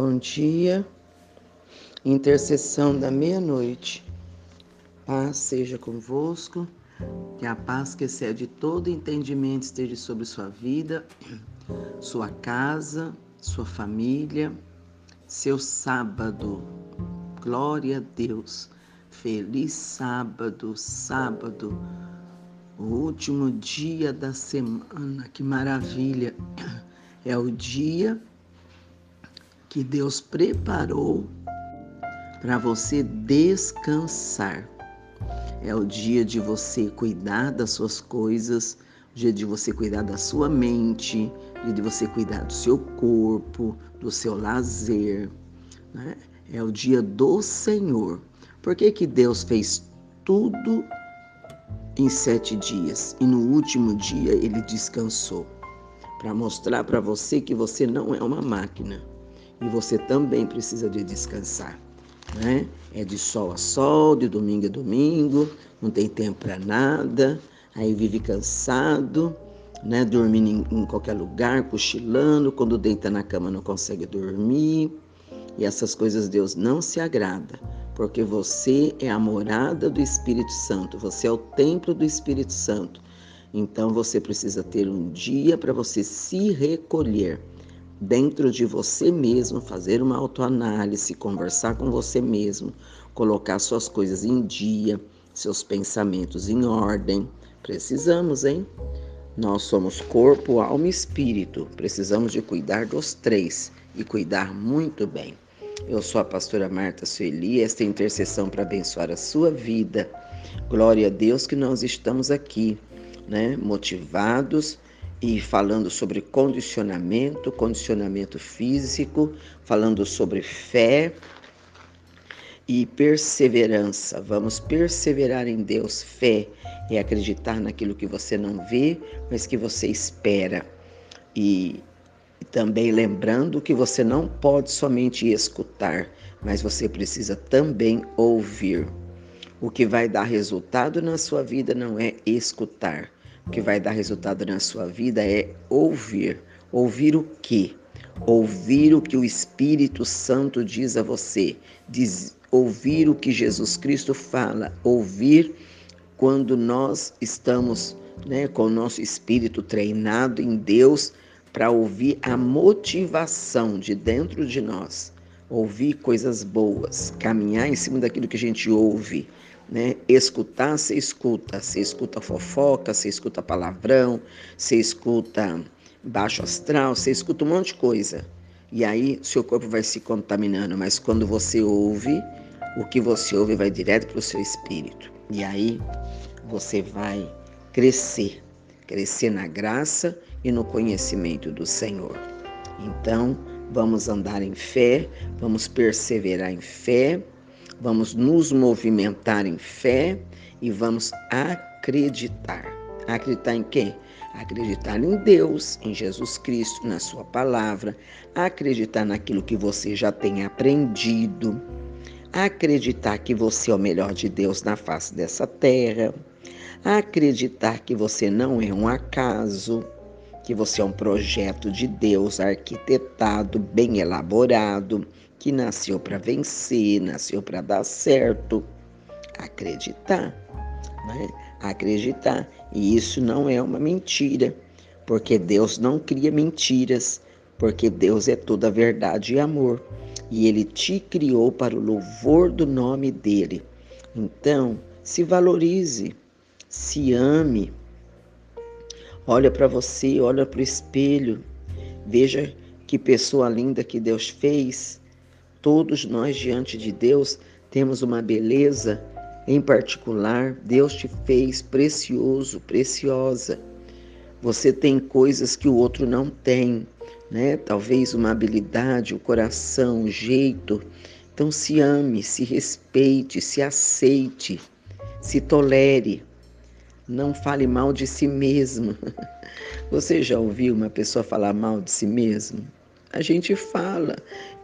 Bom dia, intercessão da meia-noite. Paz seja convosco, que a paz que excede todo entendimento esteja sobre sua vida, sua casa, sua família, seu sábado. Glória a Deus. Feliz sábado, sábado, o último dia da semana. Que maravilha! É o dia que Deus preparou para você descansar. É o dia de você cuidar das suas coisas, o dia de você cuidar da sua mente, o dia de você cuidar do seu corpo, do seu lazer. Né? É o dia do Senhor. Por que, que Deus fez tudo em sete dias e no último dia ele descansou? Para mostrar para você que você não é uma máquina e você também precisa de descansar. Né? É de sol a sol, de domingo a domingo, não tem tempo para nada, aí vive cansado, né? dormindo em, em qualquer lugar, cochilando, quando deita na cama não consegue dormir. E essas coisas Deus não se agrada, porque você é a morada do Espírito Santo, você é o templo do Espírito Santo. Então você precisa ter um dia para você se recolher dentro de você mesmo, fazer uma autoanálise, conversar com você mesmo, colocar suas coisas em dia, seus pensamentos em ordem. Precisamos, hein? Nós somos corpo, alma e espírito. Precisamos de cuidar dos três e cuidar muito bem. Eu sou a pastora Marta Sueli, esta é a intercessão para abençoar a sua vida. Glória a Deus que nós estamos aqui, né, motivados e falando sobre condicionamento, condicionamento físico, falando sobre fé e perseverança. Vamos perseverar em Deus. Fé é acreditar naquilo que você não vê, mas que você espera. E, também lembrando que você não pode somente escutar, mas você precisa também ouvir. O que vai dar resultado na sua vida não é escutar, que vai dar resultado na sua vida é ouvir. Ouvir o quê? Ouvir o que o Espírito Santo diz a você. Diz, ouvir o que Jesus Cristo fala. Ouvir quando nós estamos né, com o nosso espírito treinado em Deus para ouvir a motivação de dentro de nós. Ouvir coisas boas, caminhar em cima daquilo que a gente ouve? Escutar, você escuta. Você escuta fofoca, você escuta palavrão, você escuta baixo astral, você escuta um monte de coisa. E aí seu corpo vai se contaminando, mas quando você ouve, o que você ouve vai direto para o seu espírito. E aí você vai crescer, crescer na graça e no conhecimento do Senhor. Então, vamos andar em fé, vamos perseverar em fé vamos nos movimentar em fé e vamos acreditar. Acreditar em quem? Acreditar em Deus, em Jesus Cristo, na Sua palavra, acreditar naquilo que você já tem aprendido, acreditar que você é o melhor de Deus na face dessa terra, acreditar que você não é um acaso, que você é um projeto de Deus arquitetado, bem elaborado, que nasceu para vencer, nasceu para dar certo. Acreditar, né? Acreditar. E isso não é uma mentira, porque Deus não cria mentiras, porque Deus é toda verdade e amor. E Ele te criou para o louvor do nome dEle. Então, se valorize, se ame. Olha para você, olha para o espelho, veja que pessoa linda que Deus fez Todos nós diante de Deus temos uma beleza em particular. Deus te fez precioso, preciosa. Você tem coisas que o outro não tem, né? Talvez uma habilidade, o um coração, um jeito. Então se ame, se respeite, se aceite, se tolere. Não fale mal de si mesmo. Você já ouviu uma pessoa falar mal de si mesmo? A gente fala,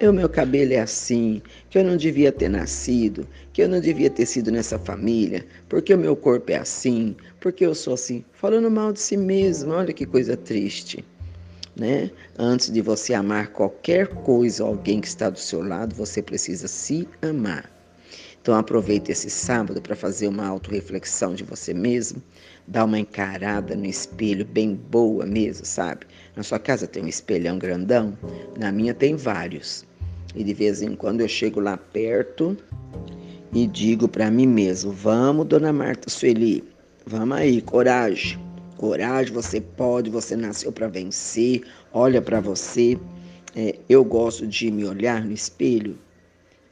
o meu cabelo é assim, que eu não devia ter nascido, que eu não devia ter sido nessa família, porque o meu corpo é assim, porque eu sou assim, falando mal de si mesmo, olha que coisa triste. né? Antes de você amar qualquer coisa ou alguém que está do seu lado, você precisa se amar. Então aproveite esse sábado para fazer uma autorreflexão de você mesmo, dar uma encarada no espelho bem boa mesmo, sabe? Na sua casa tem um espelhão grandão, na minha tem vários. E de vez em quando eu chego lá perto e digo para mim mesmo: "Vamos, dona Marta Sueli, vamos aí, coragem. Coragem, você pode, você nasceu para vencer. Olha para você. É, eu gosto de me olhar no espelho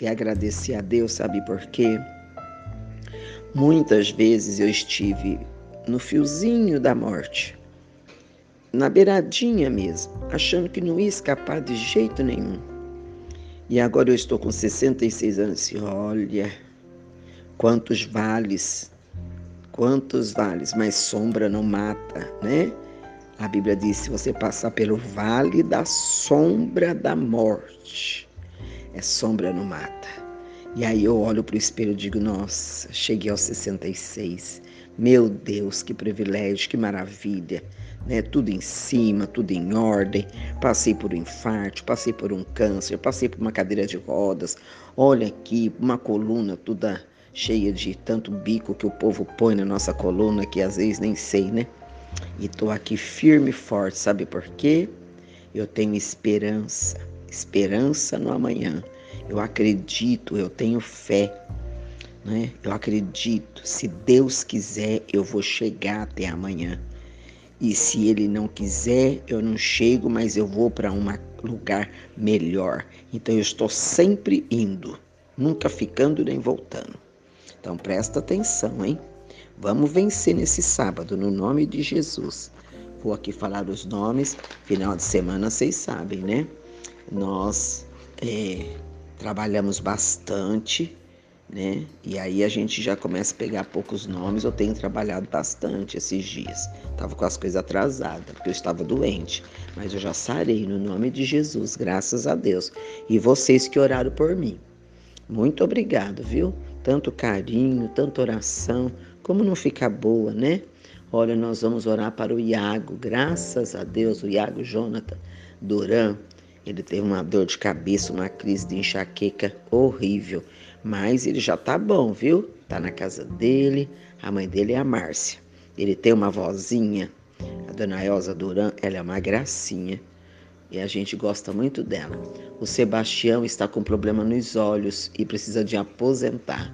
e agradecer a Deus, sabe por quê? Muitas vezes eu estive no fiozinho da morte, na beiradinha mesmo, achando que não ia escapar de jeito nenhum. E agora eu estou com 66 anos e olha quantos vales, quantos vales, mas sombra não mata, né? A Bíblia diz: se você passar pelo vale da sombra da morte, é sombra não mata. E aí eu olho para o espelho e digo: nossa, cheguei aos 66. Meu Deus, que privilégio, que maravilha. Né? Tudo em cima, tudo em ordem. Passei por um infarto, passei por um câncer, passei por uma cadeira de rodas. Olha aqui, uma coluna toda cheia de tanto bico que o povo põe na nossa coluna, que às vezes nem sei, né? E tô aqui firme e forte, sabe por quê? Eu tenho esperança esperança no amanhã. Eu acredito, eu tenho fé. Né? Eu acredito, se Deus quiser, eu vou chegar até amanhã. E se Ele não quiser, eu não chego, mas eu vou para um lugar melhor. Então eu estou sempre indo, nunca ficando nem voltando. Então presta atenção, hein? Vamos vencer nesse sábado, no nome de Jesus. Vou aqui falar os nomes. Final de semana, vocês sabem, né? Nós é, trabalhamos bastante, né? E aí a gente já começa a pegar poucos nomes. Eu tenho trabalhado bastante esses dias. Tava com as coisas atrasadas, porque eu estava doente. Mas eu já sarei no nome de Jesus, graças a Deus. E vocês que oraram por mim. Muito obrigado, viu? Tanto carinho, tanta oração. Como não fica boa, né? Olha, nós vamos orar para o Iago, graças a Deus, o Iago Jonathan Duran, ele teve uma dor de cabeça, uma crise de enxaqueca horrível. Mas ele já tá bom, viu? Tá na casa dele. A mãe dele é a Márcia. Ele tem uma vozinha, a dona Elza Duran, ela é uma gracinha. E a gente gosta muito dela. O Sebastião está com problema nos olhos e precisa de aposentar.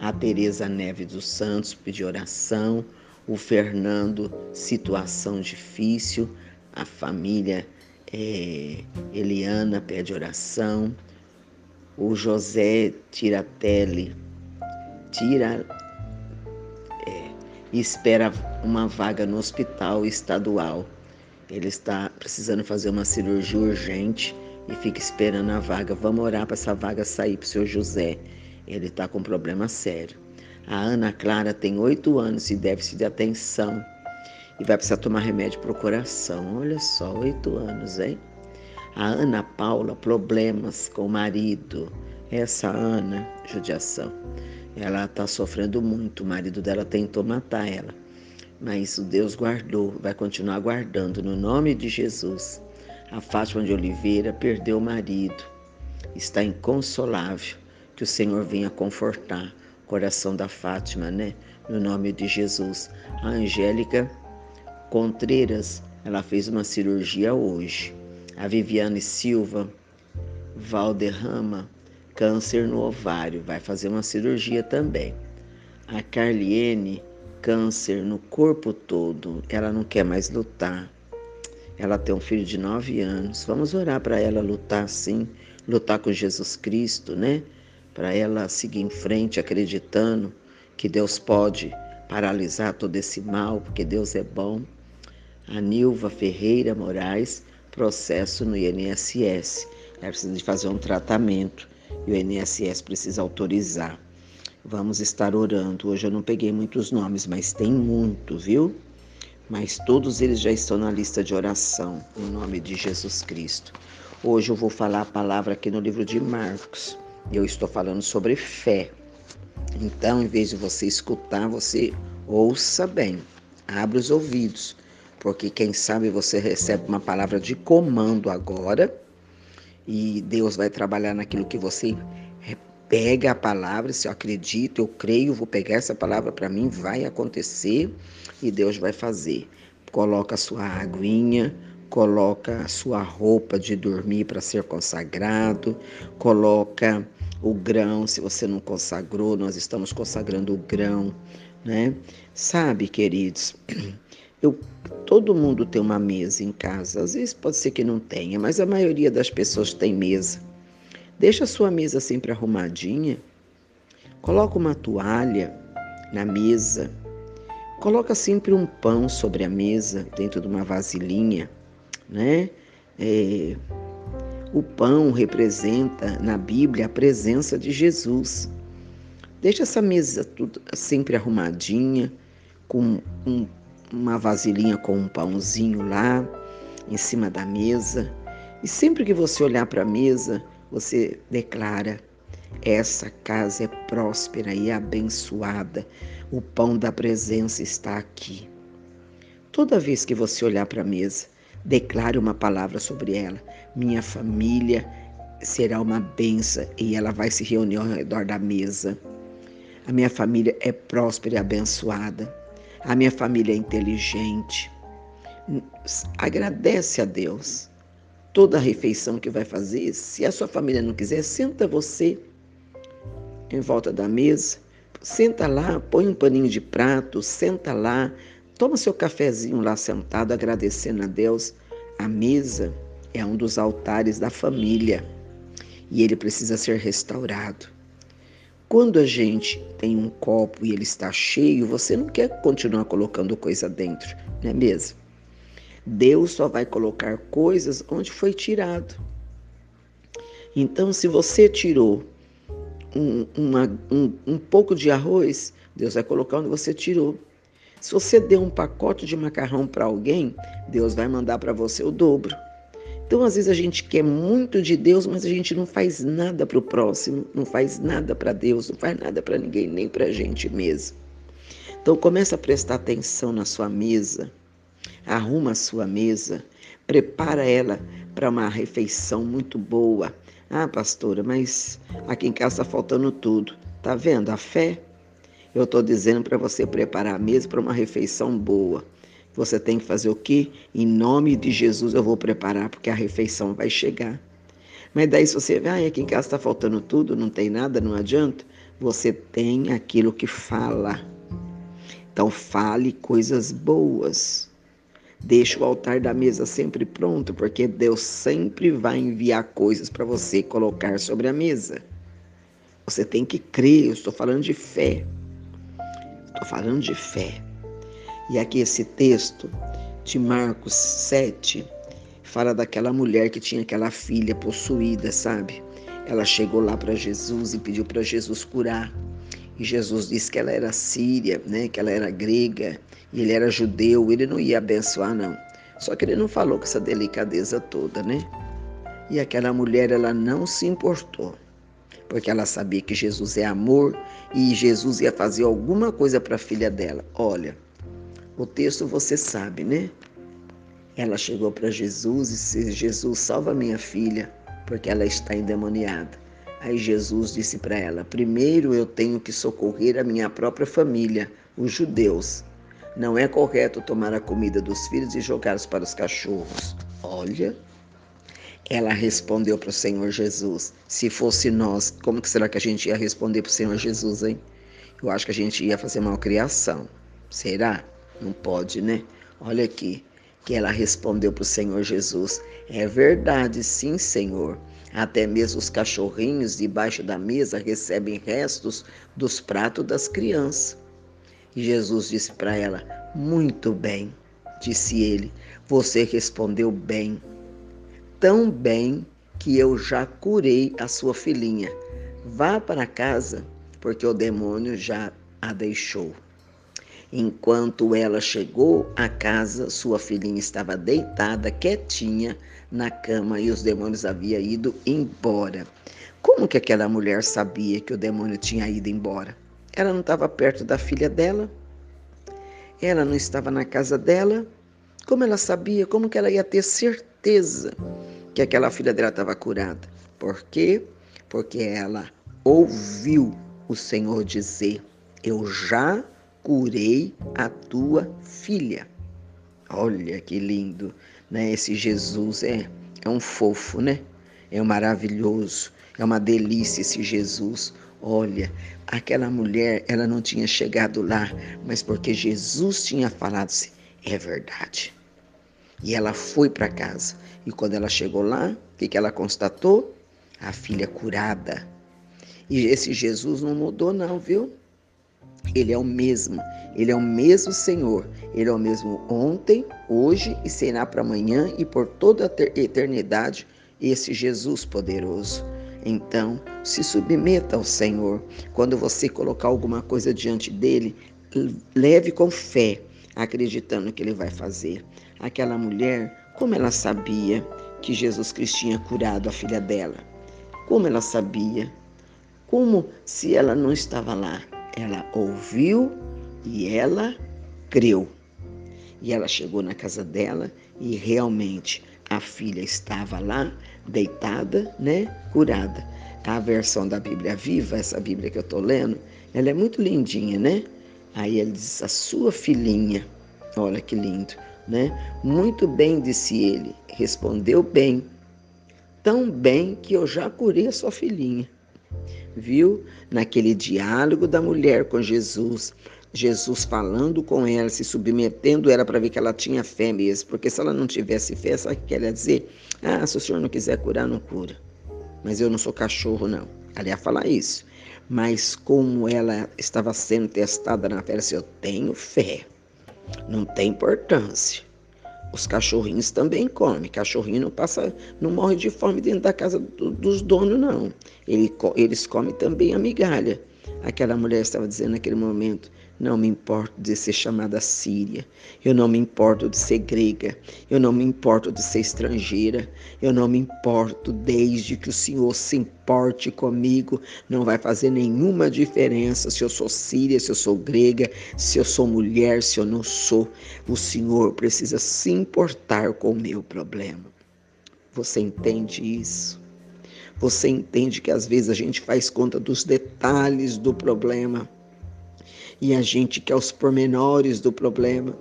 A Tereza Neves dos Santos pediu oração. O Fernando, situação difícil. A família é, Eliana pede oração, o José Tiratelli tira é, espera uma vaga no hospital estadual. Ele está precisando fazer uma cirurgia urgente e fica esperando a vaga. Vamos orar para essa vaga sair para o seu José. Ele está com um problema sério. A Ana Clara tem oito anos e déficit de atenção e vai precisar tomar remédio para o coração. Olha só, oito anos, hein? A Ana Paula, problemas com o marido. Essa Ana, judiação, ela está sofrendo muito. O marido dela tentou matar ela. Mas o Deus guardou, vai continuar guardando, no nome de Jesus. A Fátima de Oliveira perdeu o marido, está inconsolável. Que o Senhor venha confortar o coração da Fátima, né? No nome de Jesus. A Angélica Contreiras, ela fez uma cirurgia hoje. A Viviane Silva, Valderrama, câncer no ovário, vai fazer uma cirurgia também. A Carliene, câncer no corpo todo, ela não quer mais lutar. Ela tem um filho de nove anos. Vamos orar para ela lutar sim, lutar com Jesus Cristo, né? Para ela seguir em frente acreditando que Deus pode paralisar todo esse mal, porque Deus é bom a Nilva Ferreira Moraes, processo no INSS. Ela precisa de fazer um tratamento e o INSS precisa autorizar. Vamos estar orando. Hoje eu não peguei muitos nomes, mas tem muito, viu? Mas todos eles já estão na lista de oração, em nome de Jesus Cristo. Hoje eu vou falar a palavra aqui no livro de Marcos. Eu estou falando sobre fé. Então, em vez de você escutar, você ouça bem, abra os ouvidos porque quem sabe você recebe uma palavra de comando agora e Deus vai trabalhar naquilo que você pega a palavra, se eu acredito, eu creio, vou pegar essa palavra para mim, vai acontecer e Deus vai fazer. Coloca a sua aguinha, coloca a sua roupa de dormir para ser consagrado, coloca o grão, se você não consagrou, nós estamos consagrando o grão, né? Sabe, queridos, eu, todo mundo tem uma mesa em casa, às vezes pode ser que não tenha, mas a maioria das pessoas tem mesa. Deixa a sua mesa sempre arrumadinha, coloca uma toalha na mesa, coloca sempre um pão sobre a mesa, dentro de uma vasilhinha, né? É, o pão representa na Bíblia a presença de Jesus. Deixa essa mesa tudo sempre arrumadinha, com um, uma vasilhinha com um pãozinho lá em cima da mesa. E sempre que você olhar para a mesa, você declara: essa casa é próspera e abençoada. O pão da presença está aqui. Toda vez que você olhar para a mesa, declare uma palavra sobre ela. Minha família será uma benção e ela vai se reunir ao redor da mesa. A minha família é próspera e abençoada. A minha família é inteligente. Agradece a Deus. Toda a refeição que vai fazer, se a sua família não quiser, senta você em volta da mesa. Senta lá, põe um paninho de prato, senta lá, Toma seu cafezinho lá sentado, agradecendo a Deus. A mesa é um dos altares da família e ele precisa ser restaurado. Quando a gente tem um copo e ele está cheio, você não quer continuar colocando coisa dentro, não é mesmo? Deus só vai colocar coisas onde foi tirado. Então, se você tirou um, uma, um, um pouco de arroz, Deus vai colocar onde você tirou. Se você deu um pacote de macarrão para alguém, Deus vai mandar para você o dobro. Então, às vezes a gente quer muito de Deus, mas a gente não faz nada para o próximo, não faz nada para Deus, não faz nada para ninguém, nem para a gente mesmo. Então, começa a prestar atenção na sua mesa, arruma a sua mesa, prepara ela para uma refeição muito boa. Ah, pastora, mas aqui em casa está faltando tudo. Tá vendo? A fé eu estou dizendo para você preparar a mesa para uma refeição boa. Você tem que fazer o quê? Em nome de Jesus eu vou preparar, porque a refeição vai chegar. Mas daí se você vê, ah, aqui em casa está faltando tudo, não tem nada, não adianta. Você tem aquilo que fala. Então fale coisas boas. Deixe o altar da mesa sempre pronto, porque Deus sempre vai enviar coisas para você colocar sobre a mesa. Você tem que crer, eu estou falando de fé. Estou falando de fé. E aqui esse texto de Marcos 7 fala daquela mulher que tinha aquela filha possuída, sabe? Ela chegou lá para Jesus e pediu para Jesus curar. E Jesus disse que ela era síria, né? Que ela era grega e ele era judeu. Ele não ia abençoar não. Só que ele não falou com essa delicadeza toda, né? E aquela mulher ela não se importou porque ela sabia que Jesus é amor e Jesus ia fazer alguma coisa para a filha dela. Olha, o texto você sabe, né? Ela chegou para Jesus e disse: Jesus, salva minha filha, porque ela está endemoniada. Aí Jesus disse para ela: Primeiro eu tenho que socorrer a minha própria família, os judeus. Não é correto tomar a comida dos filhos e jogá-los para os cachorros. Olha, ela respondeu para o Senhor Jesus: Se fosse nós, como que será que a gente ia responder para o Senhor Jesus, hein? Eu acho que a gente ia fazer malcriação. Será? Não pode, né? Olha aqui, que ela respondeu para o Senhor Jesus: É verdade, sim, Senhor. Até mesmo os cachorrinhos debaixo da mesa recebem restos dos pratos das crianças. E Jesus disse para ela: Muito bem, disse ele, você respondeu bem tão bem que eu já curei a sua filhinha. Vá para casa, porque o demônio já a deixou. Enquanto ela chegou à casa, sua filhinha estava deitada, quietinha, na cama e os demônios haviam ido embora. Como que aquela mulher sabia que o demônio tinha ido embora? Ela não estava perto da filha dela? Ela não estava na casa dela? Como ela sabia? Como que ela ia ter certeza que aquela filha dela estava curada? Por quê? Porque ela ouviu o Senhor dizer: Eu já curei a tua filha. Olha que lindo, né? Esse Jesus é, é um fofo, né? É um maravilhoso, é uma delícia esse Jesus. Olha, aquela mulher, ela não tinha chegado lá, mas porque Jesus tinha falado assim, é verdade. E ela foi para casa. E quando ela chegou lá, o que, que ela constatou? A filha curada. E esse Jesus não mudou, não, viu? Ele é o mesmo. Ele é o mesmo Senhor. Ele é o mesmo ontem, hoje e será para amanhã e por toda a eternidade. Esse Jesus poderoso. Então, se submeta ao Senhor. Quando você colocar alguma coisa diante dele, leve com fé, acreditando que ele vai fazer. Aquela mulher, como ela sabia que Jesus Cristo tinha curado a filha dela? Como ela sabia? Como se ela não estava lá? Ela ouviu e ela creu. E ela chegou na casa dela e realmente a filha estava lá, deitada, né, curada. A versão da Bíblia Viva, essa Bíblia que eu estou lendo, ela é muito lindinha, né? Aí ele diz: A sua filhinha, olha que lindo, né? Muito bem, disse ele, respondeu bem, tão bem que eu já curei a sua filhinha. Viu? Naquele diálogo da mulher com Jesus, Jesus falando com ela, se submetendo era para ver que ela tinha fé mesmo, porque se ela não tivesse fé, sabe o que ela ia dizer? Ah, se o senhor não quiser curar, não cura. Mas eu não sou cachorro, não. Ela ia falar isso. Mas como ela estava sendo testada na fé, ela disse, eu tenho fé. Não tem importância. Os cachorrinhos também comem. Cachorrinho não passa, não morre de fome dentro da casa do, dos donos, não. Ele, eles comem também a migalha. Aquela mulher estava dizendo naquele momento: não me importo de ser chamada síria, eu não me importo de ser grega, eu não me importo de ser estrangeira, eu não me importo desde que o Senhor se importe comigo, não vai fazer nenhuma diferença se eu sou síria, se eu sou grega, se eu sou mulher, se eu não sou. O Senhor precisa se importar com o meu problema. Você entende isso? Você entende que às vezes a gente faz conta dos detalhes do problema e a gente quer os pormenores do problema.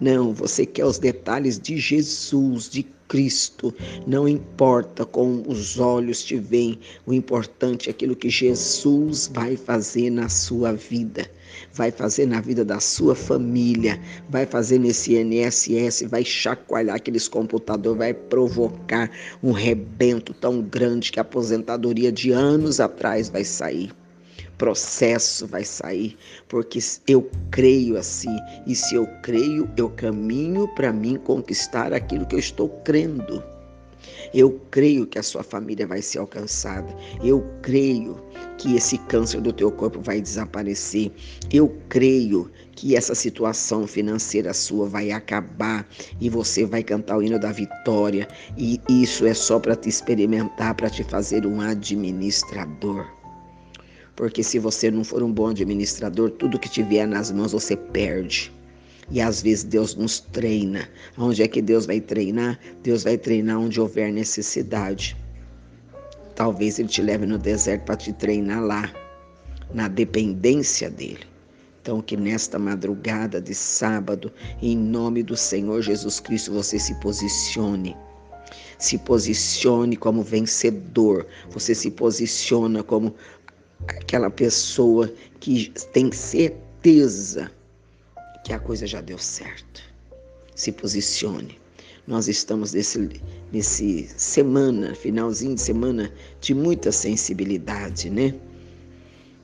Não, você quer os detalhes de Jesus, de Cristo. Não importa como os olhos te veem, o importante é aquilo que Jesus vai fazer na sua vida, vai fazer na vida da sua família, vai fazer nesse NSS, vai chacoalhar aqueles computadores, vai provocar um rebento tão grande que a aposentadoria de anos atrás vai sair processo vai sair, porque eu creio assim, e se eu creio, eu caminho para mim conquistar aquilo que eu estou crendo. Eu creio que a sua família vai ser alcançada. Eu creio que esse câncer do teu corpo vai desaparecer. Eu creio que essa situação financeira sua vai acabar e você vai cantar o hino da vitória. E isso é só para te experimentar, para te fazer um administrador. Porque se você não for um bom administrador, tudo que tiver nas mãos você perde. E às vezes Deus nos treina. Onde é que Deus vai treinar? Deus vai treinar onde houver necessidade. Talvez Ele te leve no deserto para te treinar lá, na dependência dEle. Então, que nesta madrugada de sábado, em nome do Senhor Jesus Cristo, você se posicione. Se posicione como vencedor. Você se posiciona como aquela pessoa que tem certeza que a coisa já deu certo. Se posicione. Nós estamos nesse, nesse semana, finalzinho de semana, de muita sensibilidade, né?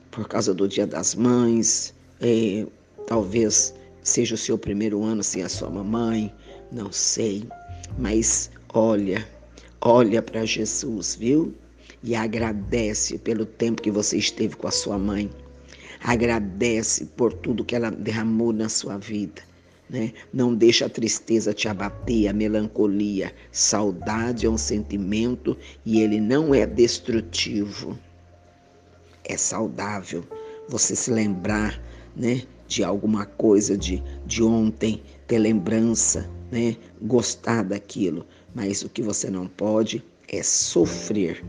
Por causa do Dia das Mães, é, talvez seja o seu primeiro ano sem a sua mamãe, não sei. Mas olha, olha para Jesus, viu? E agradece pelo tempo que você esteve com a sua mãe. Agradece por tudo que ela derramou na sua vida. Né? Não deixa a tristeza te abater, a melancolia. Saudade é um sentimento e ele não é destrutivo. É saudável você se lembrar né, de alguma coisa de, de ontem, ter lembrança né, gostar daquilo, mas o que você não pode é sofrer.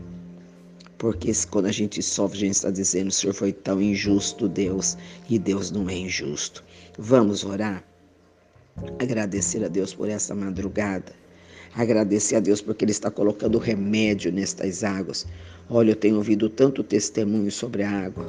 Porque quando a gente sofre, a gente está dizendo: o Senhor foi tão injusto, Deus, e Deus não é injusto. Vamos orar? Agradecer a Deus por essa madrugada. Agradecer a Deus porque Ele está colocando remédio nestas águas. Olha, eu tenho ouvido tanto testemunho sobre a água.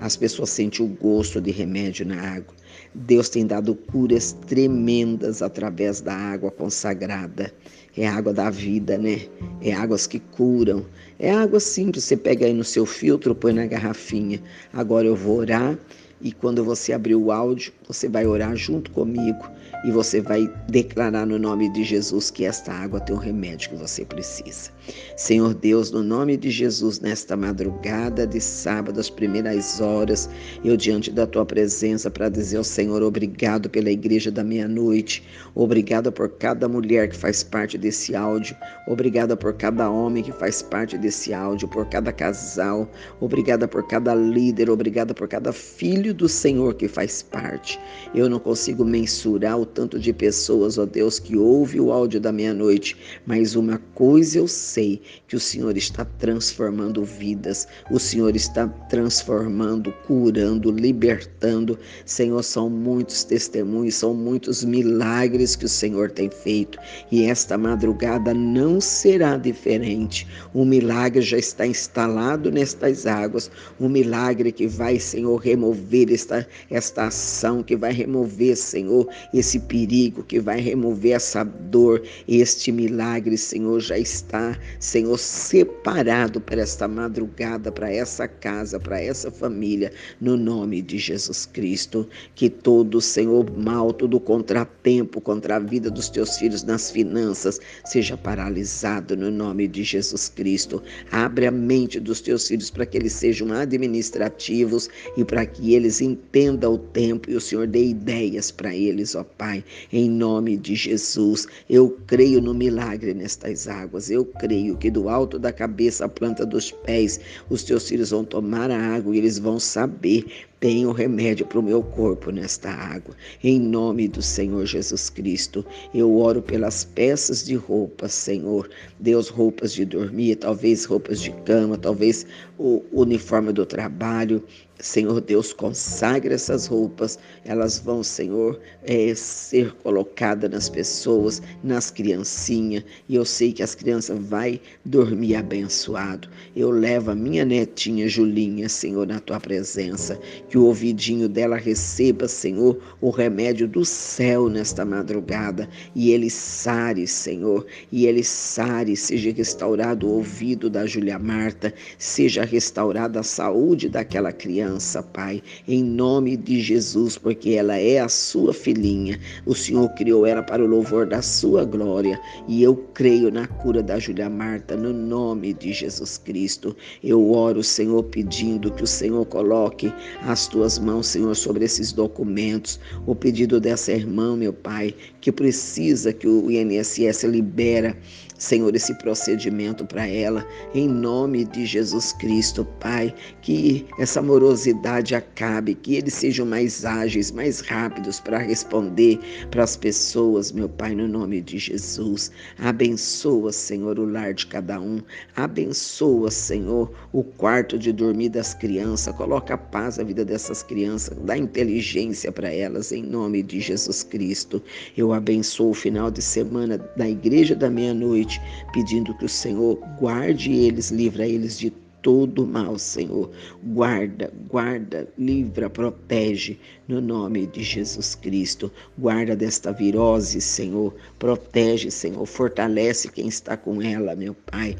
As pessoas sentem o gosto de remédio na água. Deus tem dado curas tremendas através da água consagrada. É água da vida, né? É águas que curam. É água simples, você pega aí no seu filtro, põe na garrafinha. Agora eu vou orar e quando você abrir o áudio, você vai orar junto comigo e você vai declarar no nome de Jesus que esta água tem o remédio que você precisa. Senhor Deus, no nome de Jesus, nesta madrugada de sábado, às primeiras horas, eu diante da tua presença para dizer ao Senhor obrigado pela igreja da meia-noite, obrigado por cada mulher que faz parte desse áudio, obrigada por cada homem que faz parte desse áudio, por cada casal, obrigada por cada líder, obrigada por cada filho do Senhor que faz parte. Eu não consigo mensurar o tanto de pessoas, ó Deus, que ouve o áudio da meia-noite, mas uma coisa eu sei, que o Senhor está transformando vidas, o Senhor está transformando, curando, libertando. Senhor, são muitos testemunhos, são muitos milagres que o Senhor tem feito e esta madrugada não será diferente. O milagre já está instalado nestas águas, um milagre que vai, Senhor, remover esta, esta ação, que vai remover, Senhor, esse esse perigo, que vai remover essa dor. Este milagre, Senhor, já está, Senhor, separado para esta madrugada, para essa casa, para essa família, no nome de Jesus Cristo. Que todo, Senhor, mal, todo contratempo contra a vida dos teus filhos nas finanças seja paralisado no nome de Jesus Cristo. Abre a mente dos teus filhos para que eles sejam administrativos e para que eles entendam o tempo e o Senhor dê ideias para eles, ó Pai. Pai, em nome de Jesus. Eu creio no milagre nestas águas. Eu creio que do alto da cabeça à planta dos pés, os teus filhos vão tomar a água e eles vão saber tenho remédio para o meu corpo nesta água. Em nome do Senhor Jesus Cristo, eu oro pelas peças de roupas, Senhor. Deus, roupas de dormir, talvez roupas de cama, talvez o uniforme do trabalho. Senhor Deus, consagre essas roupas, elas vão, Senhor, é, ser colocadas nas pessoas, nas criancinhas, e eu sei que as crianças vão dormir abençoado. Eu levo a minha netinha Julinha, Senhor, na tua presença, que o ouvidinho dela receba, Senhor, o remédio do céu nesta madrugada. E ele sare, Senhor, e ele sare, seja restaurado o ouvido da Júlia Marta, seja restaurada a saúde daquela criança, Pai, em nome de Jesus, porque ela é a sua filhinha. O Senhor criou ela para o louvor da sua glória e eu creio na cura da Júlia Marta, no nome de Jesus Cristo. Eu oro, Senhor, pedindo que o Senhor coloque as tuas mãos, Senhor, sobre esses documentos. O pedido dessa irmã, meu Pai, que precisa que o INSS libera Senhor, esse procedimento para ela, em nome de Jesus Cristo, Pai, que essa morosidade acabe, que eles sejam mais ágeis, mais rápidos para responder para as pessoas, meu Pai, no nome de Jesus. Abençoa, Senhor, o lar de cada um, abençoa, Senhor, o quarto de dormir das crianças, coloca paz na vida dessas crianças, dá inteligência para elas, em nome de Jesus Cristo. Eu abençoo o final de semana da igreja da meia-noite noite, pedindo que o Senhor guarde eles, livra eles de todo mal, Senhor. Guarda, guarda, livra, protege, no nome de Jesus Cristo. Guarda desta virose, Senhor. Protege, Senhor. Fortalece quem está com ela, meu Pai.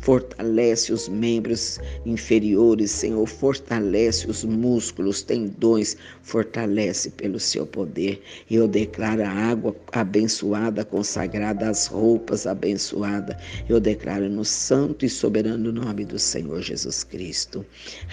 Fortalece os membros inferiores, Senhor. Fortalece os músculos, tendões. Fortalece pelo seu poder. Eu declaro a água abençoada, consagrada, as roupas abençoadas. Eu declaro no santo e soberano nome do Senhor Jesus Cristo.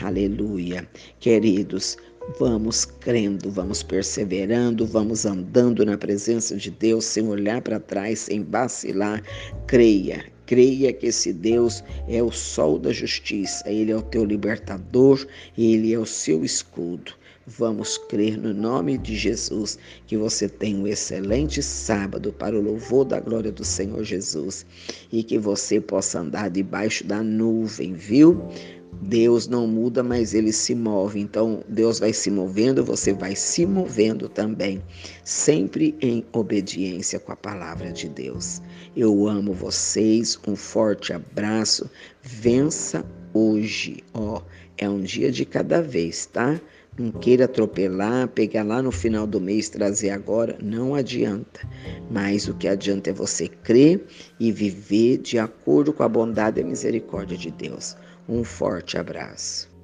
Aleluia. Queridos, Vamos crendo, vamos perseverando, vamos andando na presença de Deus sem olhar para trás, sem vacilar. Creia, Creia que esse Deus é o sol da justiça, ele é o teu libertador, ele é o seu escudo. Vamos crer no nome de Jesus que você tem um excelente sábado para o louvor da glória do Senhor Jesus e que você possa andar debaixo da nuvem, viu? Deus não muda, mas ele se move. Então, Deus vai se movendo, você vai se movendo também, sempre em obediência com a palavra de Deus. Eu amo vocês, um forte abraço. Vença hoje, ó, é um dia de cada vez, tá? Não queira atropelar, pegar lá no final do mês, trazer agora, não adianta. Mas o que adianta é você crer e viver de acordo com a bondade e a misericórdia de Deus. Um forte abraço.